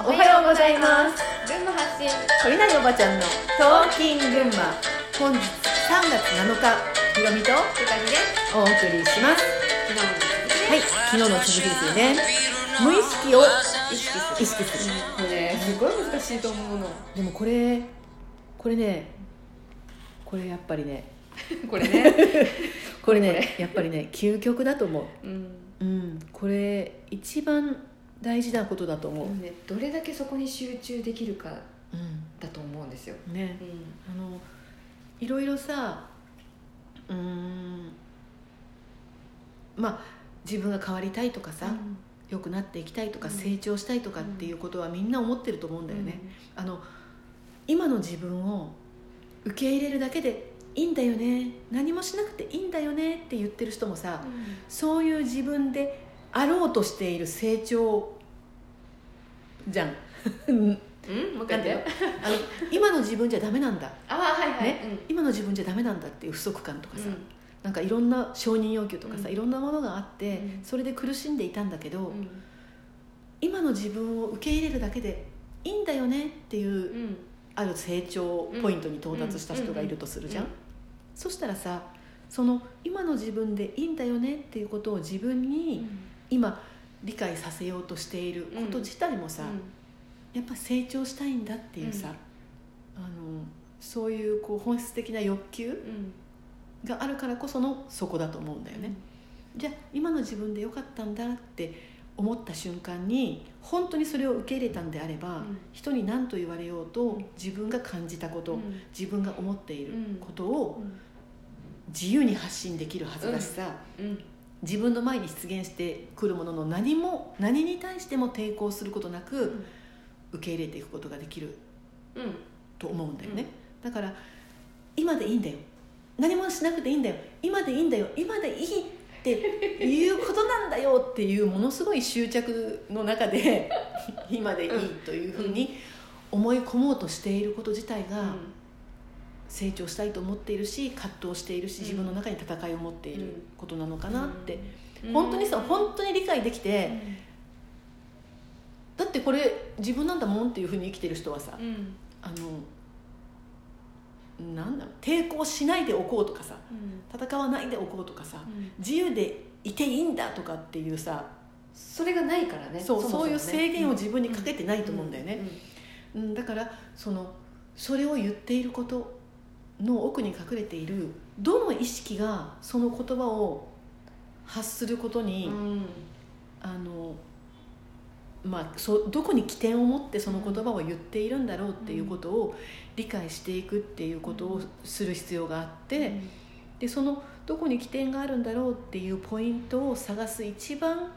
おはようございます。群馬発信鳥谷おばちゃんのトーキン群馬。本日3月7日ひろみとゆかりです。お送りします。昨日のはい昨日の続きですよね。無意識を意識する。意識するこれすごい難しいと思うの。でもこれこれねこれやっぱりね。これね。これねやっぱりね究極だと思う。うん。うんこれ一番大事なことだと思う、ねどれだけそこに集中できるかうん。だと思うんですよ。ね。うん。あのいろいろさうーんまあ自分が変わりたいとかさ、良くなっていきたいとか、うん。成長したいとかっていうことはみんな思ってると思うんだよね、あの今の自分を受け入れるだけでいいんだよね。何もしなくていいんだよねって言ってる人もさ、そういう自分であろうとしている成長じゃん。うん、うん、もう一回言ってあの今の自分じゃダメなんだ。あはいはい。ね？今の自分じゃダメなんだっていう不足感とかさ、うん。なんかいろんな承認要求とかさ、うん。いろんなものがあって、うん。それで苦しんでいたんだけど、うん。今の自分を受け入れるだけでいいんだよねっていう、うん。ある成長ポイントに到達した人がいるとするじゃん、うんそしたらさその今の自分でいいんだよねっていうことを自分に今理解させようとしていること自体もさ、やっぱ成長したいんだっていうさ、あのそういうこう本質的な欲求があるからこそのそこだと思うんだよね、じゃあ今の自分でよかったんだって思った瞬間に本当にそれを受け入れたんであれば、うん。人に何と言われようと、うん。自分が感じたこと、うん。自分が思っているうん。ことを自由に発信できるはずだしさ、うん自分の前に出現してくるものの何も何に対しても抵抗することなく受け入れていくことができる。うん。と思うんだよね、だから今でいいんだよ。何もしなくていいんだよ。今でいいんだよ。今でいいっていうことなんだよっていうものすごい執着の中で 今でいいというふうに思い込もうとしていること自体が成長したいと思っているし葛藤しているしうん。自分の中に戦いを持っていることなのかなって、うん。本当にさ本当に理解できて、だってこれ自分なんだもんっていうふうに生きてる人はさ、うん。あのなんだろう抵抗しないでおこうとかさうん。戦わないでおこうとかさうん。自由でいていいんだとかっていうさそれがないからねそうももね。そういう制限を自分にかけてないと思うんだよね、うん、だからそのそれを言っていることの奥に隠れているどの意識がその言葉を発することに、うん。うんあのまあ、そどこに起点を持ってその言葉を言っているんだろうっていうことを理解していくっていうことをする必要があって、でそのどこに起点があるんだろうっていうポイントを探す一番、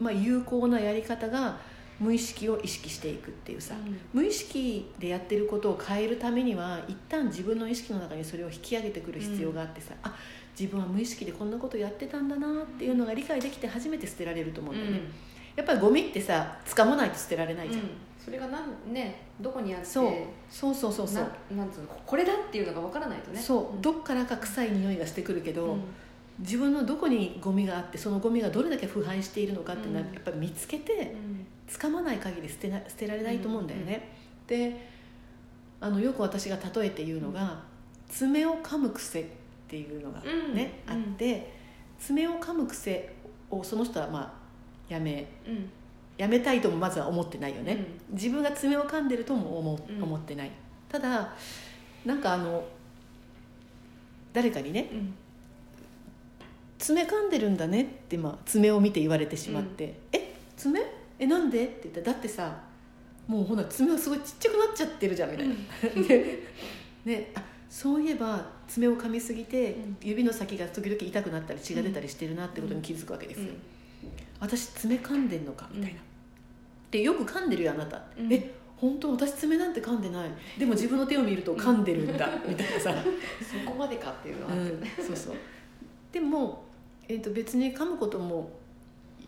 まあ、有効なやり方が無意識を意識していくっていうさ、無意識でやってることを変えるためには一旦自分の意識の中にそれを引き上げてくる必要があってさ、あ自分は無意識でこんなことやってたんだなっていうのが理解できて初めて捨てられると思うんだよね、やっぱりゴミってさ掴まないと捨てられないじゃん、それがなんねどこにあってそう。そうそうそうそう。ななんつうのこれだっていうのが分からないとね。そう、ん。どっからか臭い匂いがしてくるけど、うん。自分のどこにゴミがあってそのゴミがどれだけ腐敗しているのかっていうのはうん。やっぱり見つけて掴まない限り捨てな捨てられないと思うんだよね、であのよく私が例えて言うのが爪を噛む癖っていうのがね、うんあって爪を噛む癖をその人はまあやめうん。やめたいともまずは思ってないよね、自分が爪を噛んでるとも思,、うん。思ってない。ただなんかあの誰かにねうん。爪噛んでるんだねって、まあ、爪を見て言われてしまって「え爪？えなんで?」って言ったら「だってさもうほな爪がすごいちっちゃくなっちゃってるじゃん」みたいな、でねあそういえば爪を噛みすぎて、うん。指の先が時々痛くなったり血が出たりしてるなってことに気づくわけですよ、うん私爪噛んでんのかみたいな、でよく噛んでるよあなた、うんえ本当私爪なんて噛んでない。でも自分の手を見ると噛んでるんだ、みたいなさ。そこまでかっていうのはあってうん、そうそう。でも、えー、と別に噛むことも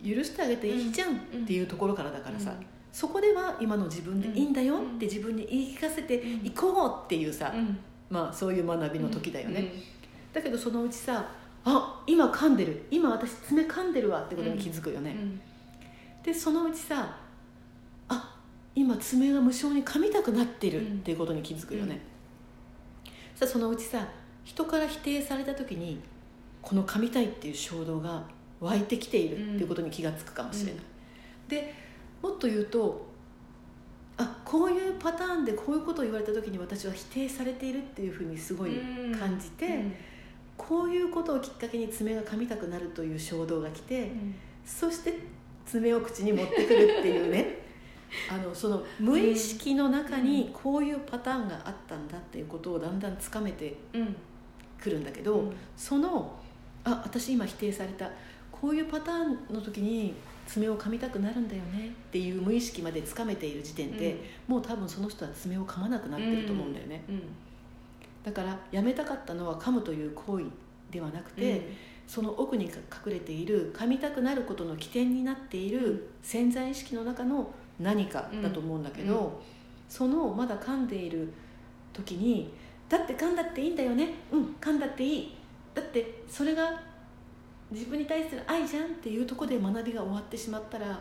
許してあげていいじゃんっていうところからだからさ、そこでは今の自分でいいんだよって自分に言い聞かせていこうっていうさ、うん。まあ、そういう学びの時だよね、うん。だけどそのうちさあ今噛んでる。今私爪噛んでるわってことに気づくよね、うん。でそのうちさあ今爪が無性に噛みたくなってるっていうことに気づくよね、さあそのうちさ人から否定された時にこの噛みたいっていう衝動が湧いてきているっていうことに気が付くかもしれない、でもっと言うとあこういうパターンでこういうことを言われた時に私は否定されているっていうふうにすごい感じて、うん。こういうことをきっかけに爪が噛みたくなるという衝動が来て、うん。そして爪を口に持ってくるっていうね あのその無意識の中にこういうパターンがあったんだっていうことをだんだんつかめてうん。くるんだけど、うん。そのあ私今否定されたこういうパターンの時に爪を噛みたくなるんだよねっていう無意識までつかめている時点で、もう多分その人は爪を噛まなくなってると思うんだよね、うん。だからやめたかったのは噛むという行為ではなくて、その奥に隠れている噛みたくなることの起点になっている潜在意識の中の何かだと思うんだけど、うん。そのまだ噛んでいる時に「だって噛んだっていいんだよね。うん噛んだっていい。だってそれが自分に対する愛じゃん」っていうところで学びが終わってしまったら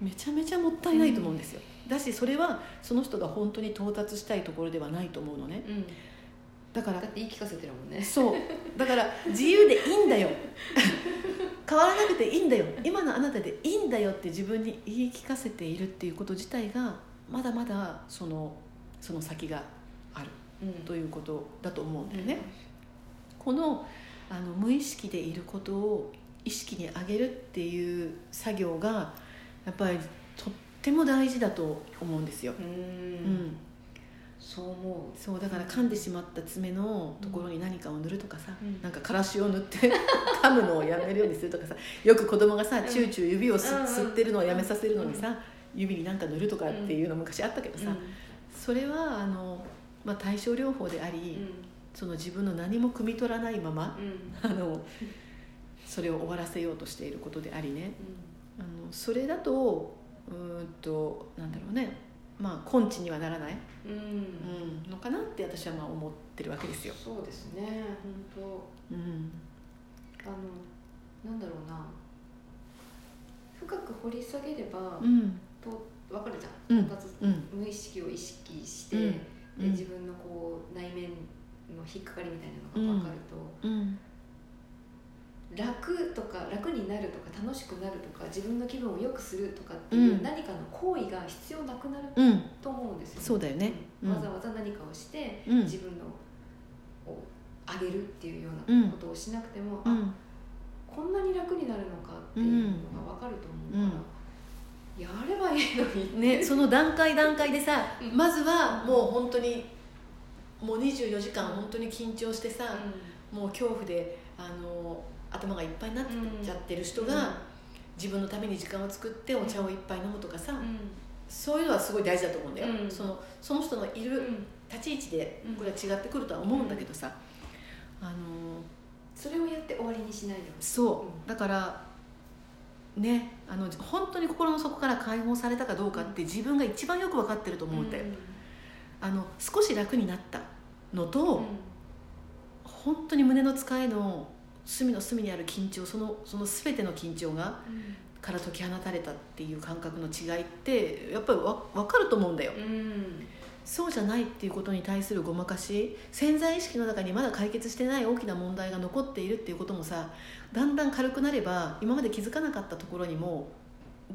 めちゃめちゃもったいないと思うんですよ、だしそれはその人が本当に到達したいところではないと思うのね。うん。だからだって言い聞かせてるもんね。そう。だから自由でいいんだよ。変わらなくていいんだよ。今のあなたでいいんだよって自分に言い聞かせているっていうこと自体がまだまだそのその先があるうん。ということだと思うんだよね、このあの無意識でいることを意識に上げるっていう作業がやっぱりとっても大事だと思うんですよ、うん。うん。そう思そうだから噛んでしまった爪のところに何かを塗るとかさ、うん。なんかからしを塗って 噛むのをやめるようにするとかさよく子供がさうん。チューチュー指をす、うんうん吸ってるのをやめさせるのにさ、指に何か塗るとかっていうの昔あったけどうさ、それはあの、まあ、対症療法であり、その自分の何も汲み取らないままうん。うんあのそれを終わらせようとしていることでありね。あのそれだとうーんとなんだろうね。まあ根治にはならない、うん。うん。うん、のかなって私はまあ思ってるわけですよ。そうですね。本うん。当あのなんだろうな。深く掘り下げれば、うん。と分かるじゃん、うん。無意識を意識して、うん。でうん。自分のこう内面の引っかかりみたいなのが分かると、うん楽とか楽になるとか楽しくなるとか自分の気分を良くするとかっていううん。何かの行為が必要なくなるうんと思うんですよ、そうだよね。わざわざ何かをして、うん。自分のを上げるっていうよううん。なことをしなくても、あうん。こんなに楽になるのかっていうのが分かると思うから、やればいいのにね、その段階段階でさ、うん。まずはもう本当にもう24時間本当に緊張してさ、もう恐怖であの頭がいっぱいになっちゃってる人が、自分のために時間を作ってお茶を一杯飲むとかさ、うん。そういうのはすごい大事だと思うんだよ、うん。そのその人のいるうん。立ち位置でうんこれは違ってくるとは思うんだけどさ、あのそれをやって終わりにしないでほしい。そう。だからねあの本当に心の底から解放されたかどうかって自分が一番よく分かってると思うん。だよ、あの少し楽になったのと、本当に胸の使いの隅の隅にある緊張そのその全ての緊張がから解き放たれたっていう感覚の違いってやっぱりわ分かると思うんだよ。うんそうじゃないっていうことに対するごまかし潜在意識の中にまだ解決してない大きな問題が残っているっていうこともさだんだん軽くなれば今まで気づかなかったところにも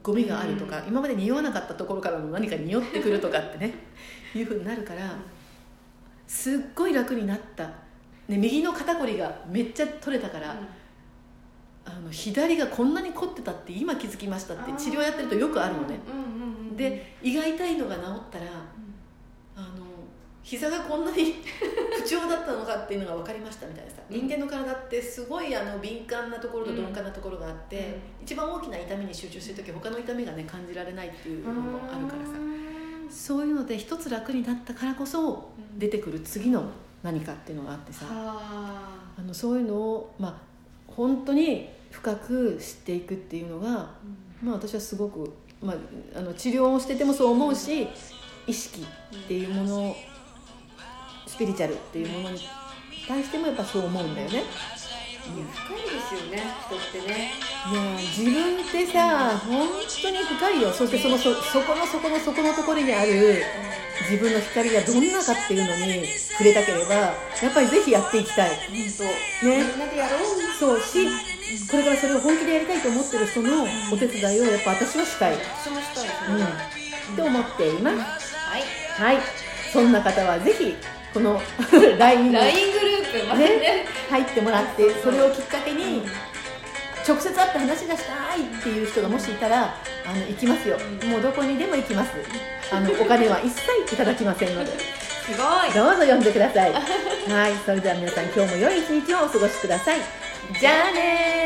ゴミがあるとか、うん。今まで匂わなかったところからも何か匂ってくるとかってねいうふうになるからすっごい楽になった、ね、右の肩こりがめっちゃ取れたから、あの左がこんなに凝ってたって今気づきましたって治療やってるとよくあるのね、うんうんうんで胃が痛いのが治ったらあの膝がこんなに 不調だったのかっていうのが分かりましたみたいなさ、うん。人間の体ってすごいあの敏感なところと鈍感なところがあって、うん。一番大きな痛みに集中してる時他の痛みがね感じられないっていうのもあるからさ。うんそういうので一つ楽になったからこそ出てくる次の何かっていうのがあってさ。はあ。のそういうのをまあ本当に深く知っていくっていうのが、あまあ、私はすごく、まあ、あの治療をしててもそう思うし意識っていうものスピリチュアルっていうものに対してもやっぱそう思うんだよね。深いですよね人ってね。いや自分ってさ本当に深いよ。そしてそのそそこのそこのそこのところにある自分の光がどんなかっていうのに触れたければやっぱりぜひやっていきたい。本当。ね。みんなでやろう。そうしこれからそれを本気でやりたいと思ってる人のお手伝いをやっぱ私はしたい、うん、私もしたいそれはって思っています。はい。はい。そんな方はぜひこの LINE に LINE グループまたね入ってもらってそれをきっかけに直接会って話がしたいっていう人がもしいたらあの行きますよ。もうどこにでも行きます。あのお金は一切いただきませんので。すごい。どうぞ読んでください。はい。それでは皆さん今日も良い一日をお過ごしください。じゃあねー